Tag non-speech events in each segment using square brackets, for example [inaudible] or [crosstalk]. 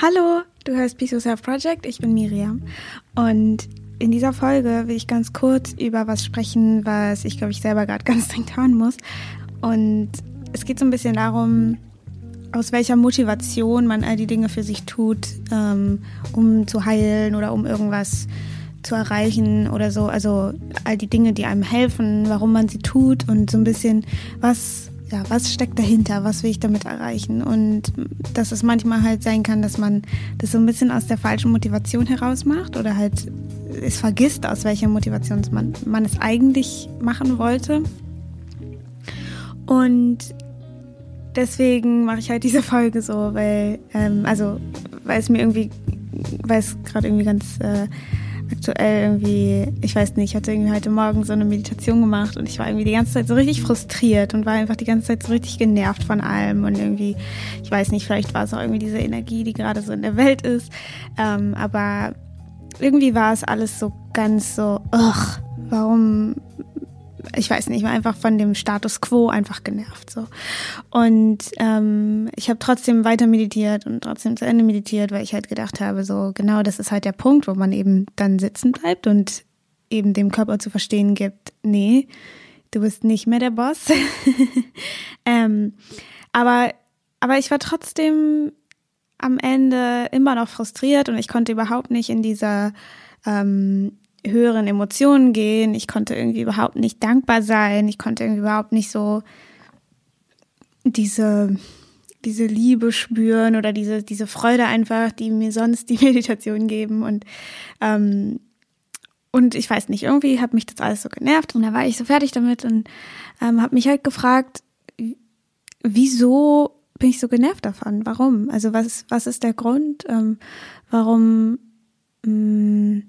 Hallo, du hörst Peace Yourself Project, ich bin Miriam und in dieser Folge will ich ganz kurz über was sprechen, was ich glaube ich selber gerade [laughs] ganz dringend hören muss und es geht so ein bisschen darum, aus welcher Motivation man all die Dinge für sich tut, ähm, um zu heilen oder um irgendwas zu erreichen oder so. Also all die Dinge, die einem helfen, warum man sie tut und so ein bisschen, was, ja, was steckt dahinter, was will ich damit erreichen. Und dass es manchmal halt sein kann, dass man das so ein bisschen aus der falschen Motivation heraus macht oder halt es vergisst, aus welcher Motivation man, man es eigentlich machen wollte. Und deswegen mache ich halt diese Folge so, weil, ähm, also, weil es mir irgendwie, weil es gerade irgendwie ganz äh, aktuell irgendwie, ich weiß nicht, ich hatte irgendwie heute Morgen so eine Meditation gemacht und ich war irgendwie die ganze Zeit so richtig frustriert und war einfach die ganze Zeit so richtig genervt von allem und irgendwie, ich weiß nicht, vielleicht war es auch irgendwie diese Energie, die gerade so in der Welt ist, ähm, aber irgendwie war es alles so ganz so, ugh, warum ich weiß nicht, ich war einfach von dem Status quo einfach genervt so. Und ähm, ich habe trotzdem weiter meditiert und trotzdem zu Ende meditiert, weil ich halt gedacht habe, so genau das ist halt der Punkt, wo man eben dann sitzen bleibt und eben dem Körper zu verstehen gibt, nee, du bist nicht mehr der Boss. [laughs] ähm, aber, aber ich war trotzdem am Ende immer noch frustriert und ich konnte überhaupt nicht in dieser ähm, höheren Emotionen gehen. Ich konnte irgendwie überhaupt nicht dankbar sein. Ich konnte irgendwie überhaupt nicht so diese, diese Liebe spüren oder diese, diese Freude einfach, die mir sonst die [laughs] Meditation geben. Und, ähm, und ich weiß nicht, irgendwie hat mich das alles so genervt und da war ich so fertig damit und ähm, habe mich halt gefragt, wieso bin ich so genervt davon? Warum? Also was, was ist der Grund? Ähm, warum mh, mm,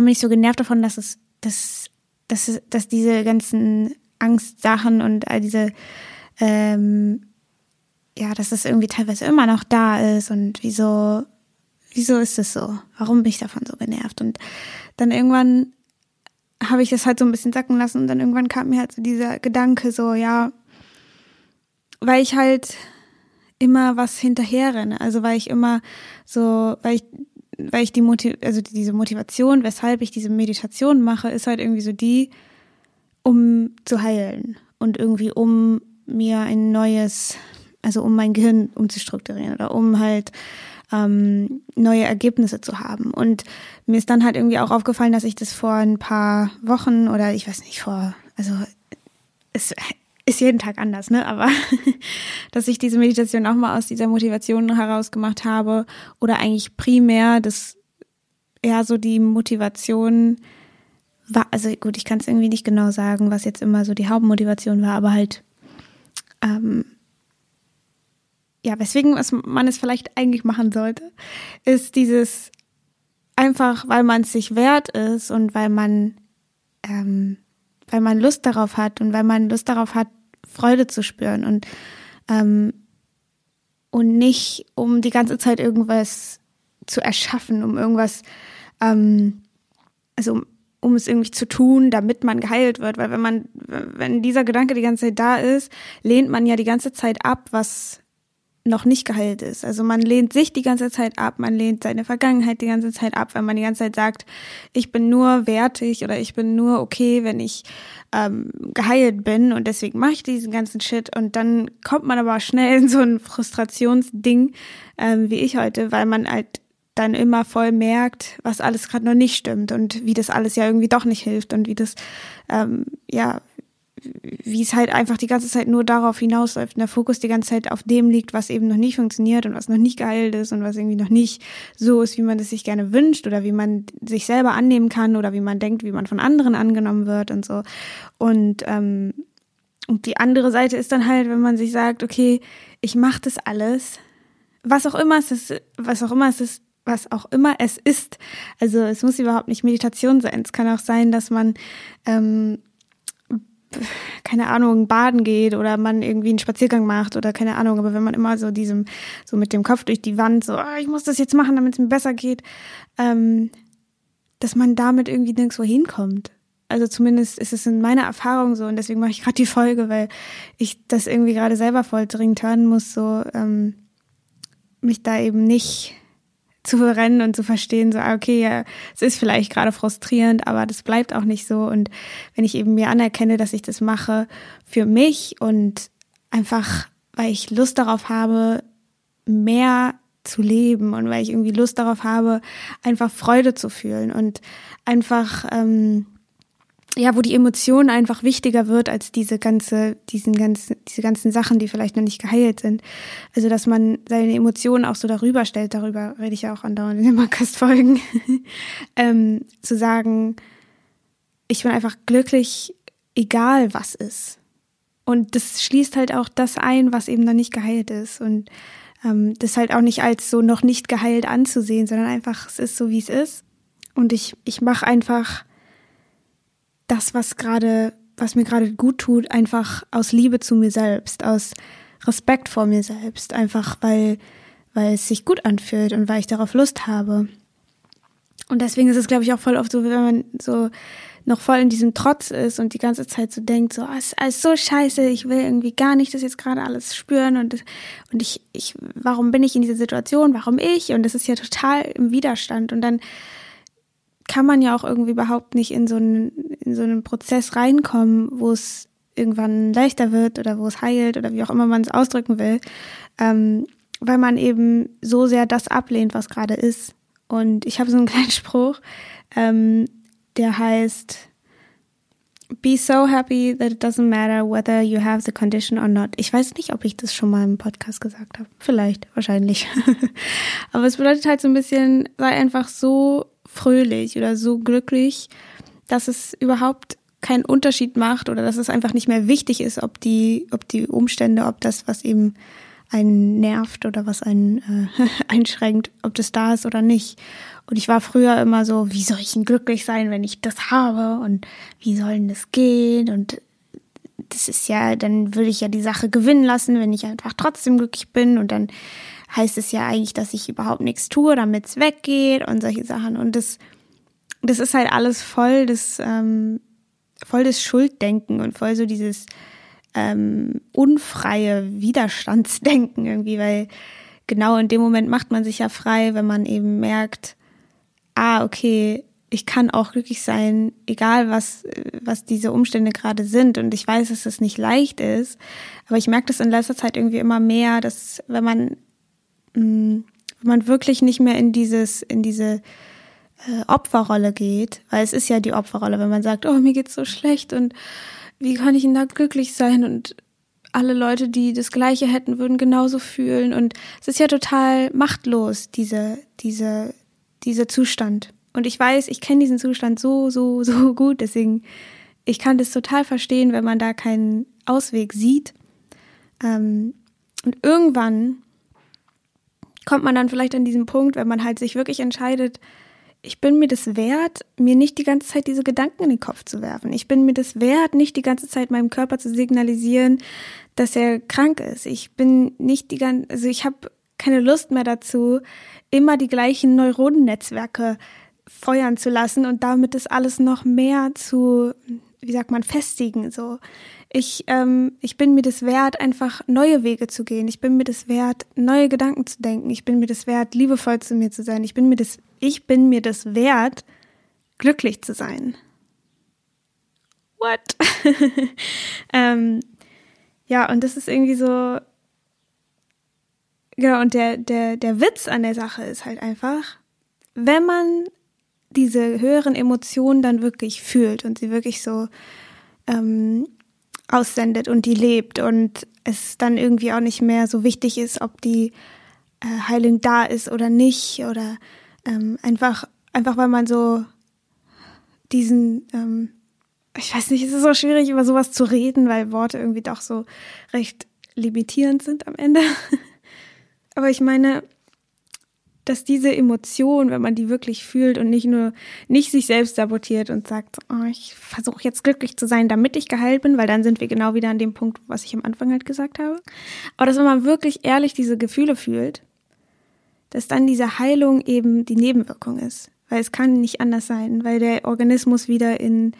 warum bin ich so genervt davon, dass es, dass, dass, dass diese ganzen Angstsachen und all diese, ähm, ja, dass es irgendwie teilweise immer noch da ist und wieso, wieso ist es so? Warum bin ich davon so genervt? Und dann irgendwann habe ich das halt so ein bisschen sacken lassen und dann irgendwann kam mir halt so dieser Gedanke so, ja, weil ich halt immer was hinterherrenne, also weil ich immer so, weil ich weil ich die Motiv also diese Motivation, weshalb ich diese Meditation mache, ist halt irgendwie so die, um zu heilen und irgendwie um mir ein neues, also um mein Gehirn umzustrukturieren oder um halt ähm, neue Ergebnisse zu haben. Und mir ist dann halt irgendwie auch aufgefallen, dass ich das vor ein paar Wochen oder ich weiß nicht, vor, also es ist jeden Tag anders, ne? Aber [laughs] dass ich diese Meditation auch mal aus dieser Motivation heraus gemacht habe oder eigentlich primär das ja so die Motivation war, also gut, ich kann es irgendwie nicht genau sagen, was jetzt immer so die Hauptmotivation war, aber halt ähm, ja, weswegen was man es vielleicht eigentlich machen sollte, ist dieses einfach, weil man es sich wert ist und weil man ähm, weil man Lust darauf hat und weil man Lust darauf hat, Freude zu spüren und ähm, und nicht um die ganze Zeit irgendwas zu erschaffen, um irgendwas, ähm, also um, um es irgendwie zu tun, damit man geheilt wird, weil wenn man, wenn dieser Gedanke die ganze Zeit da ist, lehnt man ja die ganze Zeit ab, was noch nicht geheilt ist. Also man lehnt sich die ganze Zeit ab, man lehnt seine Vergangenheit die ganze Zeit ab, wenn man die ganze Zeit sagt, ich bin nur wertig oder ich bin nur okay, wenn ich ähm, geheilt bin und deswegen mache ich diesen ganzen Shit und dann kommt man aber schnell in so ein Frustrationsding ähm, wie ich heute, weil man halt dann immer voll merkt, was alles gerade noch nicht stimmt und wie das alles ja irgendwie doch nicht hilft und wie das ähm, ja wie es halt einfach die ganze Zeit nur darauf hinausläuft und der Fokus die ganze Zeit auf dem liegt, was eben noch nicht funktioniert und was noch nicht geheilt ist und was irgendwie noch nicht so ist, wie man es sich gerne wünscht oder wie man sich selber annehmen kann oder wie man denkt, wie man von anderen angenommen wird und so. Und, ähm, und die andere Seite ist dann halt, wenn man sich sagt, okay, ich mache das alles, was auch immer es ist, was auch immer es ist, was auch immer es ist. Also es muss überhaupt nicht Meditation sein. Es kann auch sein, dass man ähm, keine Ahnung, baden geht oder man irgendwie einen Spaziergang macht oder keine Ahnung, aber wenn man immer so diesem, so mit dem Kopf durch die Wand, so, oh, ich muss das jetzt machen, damit es mir besser geht, ähm, dass man damit irgendwie nirgendwo hinkommt. Also zumindest ist es in meiner Erfahrung so und deswegen mache ich gerade die Folge, weil ich das irgendwie gerade selber voll dringend hören muss, so, ähm, mich da eben nicht zu verrennen und zu verstehen, so, ah, okay, ja, es ist vielleicht gerade frustrierend, aber das bleibt auch nicht so. Und wenn ich eben mir anerkenne, dass ich das mache für mich und einfach, weil ich Lust darauf habe, mehr zu leben und weil ich irgendwie Lust darauf habe, einfach Freude zu fühlen und einfach ähm, ja, wo die Emotion einfach wichtiger wird als diese ganze, diesen ganzen, diese ganzen Sachen, die vielleicht noch nicht geheilt sind. Also, dass man seine Emotionen auch so darüber stellt, darüber rede ich ja auch andauernd in den Podcast-Folgen, [laughs] ähm, zu sagen, ich bin einfach glücklich, egal was ist. Und das schließt halt auch das ein, was eben noch nicht geheilt ist. Und ähm, das halt auch nicht als so noch nicht geheilt anzusehen, sondern einfach, es ist so, wie es ist. Und ich, ich mache einfach das, was gerade, was mir gerade gut tut, einfach aus Liebe zu mir selbst, aus Respekt vor mir selbst, einfach weil, weil es sich gut anfühlt und weil ich darauf Lust habe. Und deswegen ist es, glaube ich, auch voll oft so, wenn man so noch voll in diesem Trotz ist und die ganze Zeit so denkt, so, ah, es ist alles so scheiße, ich will irgendwie gar nicht das jetzt gerade alles spüren und, und ich, ich, warum bin ich in dieser Situation, warum ich? Und das ist ja total im Widerstand. Und dann kann man ja auch irgendwie überhaupt nicht in so einen, in so einen Prozess reinkommen, wo es irgendwann leichter wird oder wo es heilt oder wie auch immer man es ausdrücken will, ähm, weil man eben so sehr das ablehnt, was gerade ist. Und ich habe so einen [laughs] kleinen Spruch, ähm, der heißt, Be so happy that it doesn't matter whether you have the condition or not. Ich weiß nicht, ob ich das schon mal im Podcast gesagt habe. Vielleicht, wahrscheinlich. [laughs] Aber es bedeutet halt so ein bisschen, sei einfach so fröhlich oder so glücklich, dass es überhaupt keinen Unterschied macht oder dass es einfach nicht mehr wichtig ist, ob die, ob die Umstände, ob das, was eben einen nervt oder was einen äh, [laughs] einschränkt, ob das da ist oder nicht. Und ich war früher immer so, wie soll ich denn glücklich sein, wenn ich das habe? Und wie soll denn das gehen? Und das ist ja, dann würde ich ja die Sache gewinnen lassen, wenn ich einfach trotzdem glücklich bin. Und dann heißt es ja eigentlich, dass ich überhaupt nichts tue, damit es weggeht und solche Sachen. Und das, das ist halt alles voll das, ähm, voll das Schulddenken und voll so dieses ähm, unfreie Widerstandsdenken irgendwie, weil genau in dem Moment macht man sich ja frei, wenn man eben merkt, ah, okay, ich kann auch glücklich sein, egal was, was diese Umstände gerade sind. Und ich weiß, dass es nicht leicht ist. Aber ich merke das in letzter Zeit irgendwie immer mehr, dass wenn man wenn man wirklich nicht mehr in dieses, in diese äh, Opferrolle geht, weil es ist ja die Opferrolle, wenn man sagt, oh, mir geht's so schlecht und wie kann ich denn da glücklich sein und alle Leute, die das Gleiche hätten, würden genauso fühlen und es ist ja total machtlos, diese, diese, dieser Zustand. Und ich weiß, ich kenne diesen Zustand so, so, so [laughs] gut, deswegen, ich kann das total verstehen, wenn man da keinen Ausweg sieht. Ähm, und irgendwann kommt man dann vielleicht an diesen Punkt, wenn man halt sich wirklich entscheidet, ich bin mir das wert, mir nicht die ganze Zeit diese Gedanken in den Kopf zu werfen. Ich bin mir das wert, nicht die ganze Zeit meinem Körper zu signalisieren, dass er krank ist. Ich bin nicht die ganze, also ich habe keine Lust mehr dazu, immer die gleichen Neuronennetzwerke feuern zu lassen und damit das alles noch mehr zu, wie sagt man, festigen. So, ich, ähm, ich bin mir das wert, einfach neue Wege zu gehen. Ich bin mir das wert, neue Gedanken zu denken. Ich bin mir das wert, liebevoll zu mir zu sein. Ich bin mir das, ich bin mir das wert, glücklich zu sein. What? [laughs] ähm, ja, und das ist irgendwie so, genau, und der, der, der Witz an der Sache ist halt einfach, wenn man diese höheren Emotionen dann wirklich fühlt und sie wirklich so ähm, aussendet und die lebt und es dann irgendwie auch nicht mehr so wichtig ist, ob die äh, Heilung da ist oder nicht oder ähm, einfach einfach weil man so diesen ähm, ich weiß nicht, es ist so schwierig über sowas zu reden, weil Worte irgendwie doch so recht limitierend sind am Ende. [laughs] Aber ich meine, dass diese Emotion, wenn man die wirklich fühlt und nicht nur nicht sich selbst sabotiert und sagt, oh, ich versuche jetzt glücklich zu sein, damit ich geheilt bin, weil dann sind wir genau wieder an dem Punkt, was ich am Anfang halt gesagt habe. Aber dass wenn man wirklich ehrlich diese Gefühle fühlt, dass dann diese Heilung eben die Nebenwirkung ist, weil es kann nicht anders sein, weil der Organismus wieder in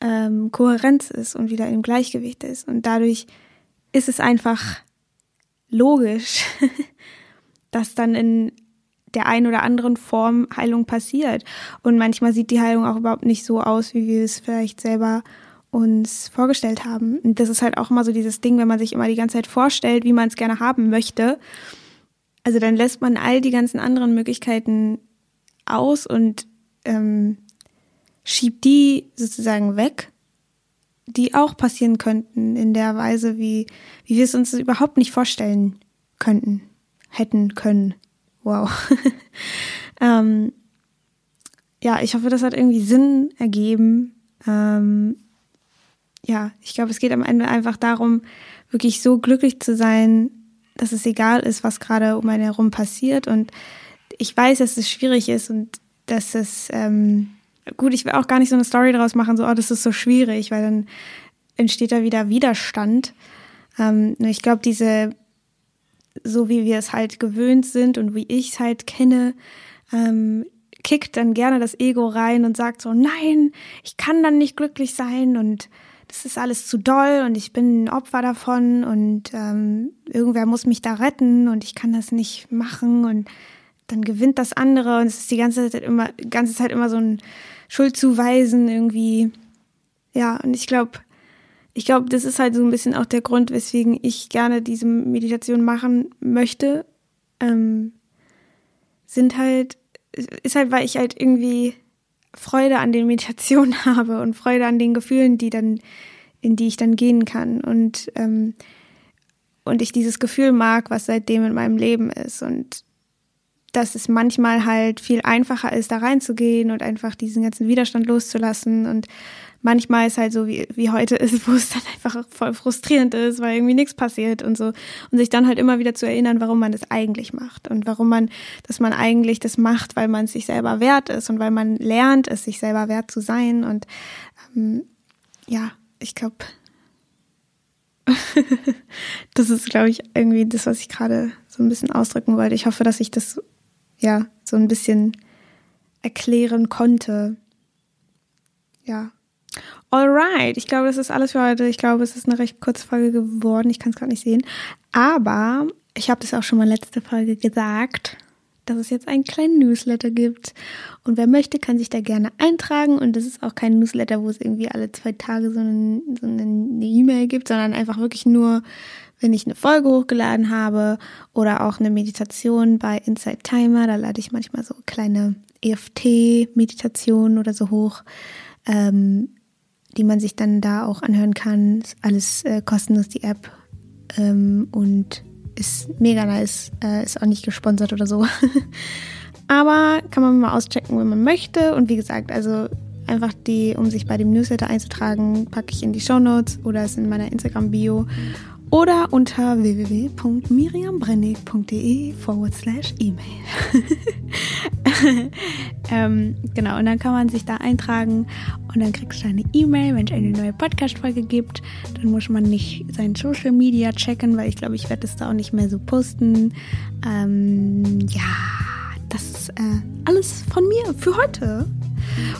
ähm, Kohärenz ist und wieder im Gleichgewicht ist und dadurch ist es einfach logisch, [laughs] dass dann in der einen oder anderen Form Heilung passiert. Und manchmal sieht die Heilung auch überhaupt nicht so aus, wie wir es vielleicht selber uns vorgestellt haben. Und das ist halt auch immer so dieses Ding, wenn man sich immer die ganze Zeit vorstellt, wie man es gerne haben möchte. Also dann lässt man all die ganzen anderen Möglichkeiten aus und ähm, schiebt die sozusagen weg, die auch passieren könnten in der Weise, wie, wie wir es uns überhaupt nicht vorstellen könnten, hätten können. Wow. [laughs] ähm, ja, ich hoffe, das hat irgendwie Sinn ergeben. Ähm, ja, ich glaube, es geht am Ende einfach darum, wirklich so glücklich zu sein, dass es egal ist, was gerade um einen herum passiert. Und ich weiß, dass es schwierig ist und dass es, ähm, gut, ich will auch gar nicht so eine Story daraus machen, so, oh, das ist so schwierig, weil dann entsteht da wieder Widerstand. Ähm, ich glaube, diese, so wie wir es halt gewöhnt sind und wie ich es halt kenne, ähm, kickt dann gerne das Ego rein und sagt so, nein, ich kann dann nicht glücklich sein und das ist alles zu doll und ich bin ein Opfer davon und ähm, irgendwer muss mich da retten und ich kann das nicht machen und dann gewinnt das andere und es ist die ganze Zeit immer, ganze Zeit immer so ein Schuldzuweisen irgendwie. Ja, und ich glaube, ich glaube, das ist halt so ein bisschen auch der Grund, weswegen ich gerne diese Meditation machen möchte. Ähm, sind halt, ist halt, weil ich halt irgendwie Freude an den Meditationen [laughs] habe und Freude an den Gefühlen, die dann, in die ich dann gehen kann und ähm, und ich dieses Gefühl mag, was seitdem in meinem Leben ist und dass es manchmal halt viel einfacher ist, da reinzugehen und einfach diesen ganzen Widerstand loszulassen und manchmal ist halt so wie, wie heute ist, [laughs] wo es dann einfach voll frustrierend ist, weil irgendwie nichts passiert und so. Und sich dann halt immer wieder zu erinnern, warum man das eigentlich macht und warum man, dass man eigentlich das macht, weil man es sich selber wert ist und weil man lernt, es sich selber wert zu sein. Und ähm, ja, ich glaube, [laughs] das ist, glaube ich, irgendwie das, was ich gerade so ein bisschen ausdrücken wollte. Ich hoffe, dass ich das ja so ein bisschen erklären konnte. Ja, Alright, ich glaube, das ist alles für heute. Ich glaube, es ist eine recht kurze Folge geworden. Ich kann es gerade nicht sehen. Aber ich habe das auch schon mal letzte Folge gesagt, dass es jetzt einen kleinen Newsletter gibt. Und wer möchte, kann sich da gerne eintragen. Und das ist auch kein Newsletter, wo es irgendwie alle zwei Tage so, eine so eine E-Mail gibt, sondern einfach wirklich nur, wenn ich eine Folge hochgeladen habe oder auch eine Meditation bei Inside Timer. Da lade ich manchmal so kleine EFT-Meditationen oder so hoch. Ähm, die man sich dann da auch anhören kann. Ist alles äh, kostenlos, die App. Ähm, und ist mega nice. Äh, ist auch nicht gesponsert oder so. [laughs] Aber kann man mal auschecken, wenn man möchte. Und wie gesagt, also einfach die, um sich bei dem Newsletter einzutragen, packe ich in die Show Notes oder ist in meiner Instagram-Bio oder unter www.miriambrennig.de forward slash E-Mail. [laughs] ähm, genau, und dann kann man sich da eintragen und dann kriegst du eine E-Mail, wenn es eine neue Podcast-Folge gibt. Dann muss man nicht sein Social Media checken, weil ich glaube, ich werde das da auch nicht mehr so posten. Ähm, ja, das ist äh, alles von mir für heute.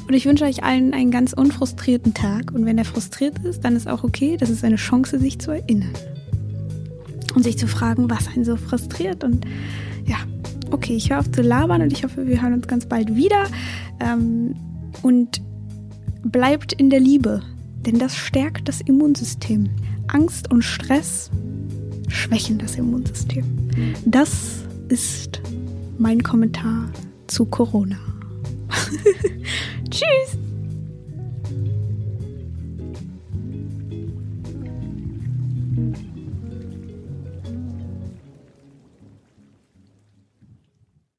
Und ich wünsche euch allen einen ganz unfrustrierten Tag. Und wenn er frustriert ist, dann ist auch okay. Das ist eine Chance, sich zu erinnern und sich zu fragen, was einen so frustriert. Und ja, okay, ich höre auf zu labern und ich hoffe, wir hören uns ganz bald wieder. Ähm, und bleibt in der Liebe, denn das stärkt das Immunsystem. Angst und Stress schwächen das Immunsystem. Das ist mein Kommentar zu Corona. [laughs] Tschüss!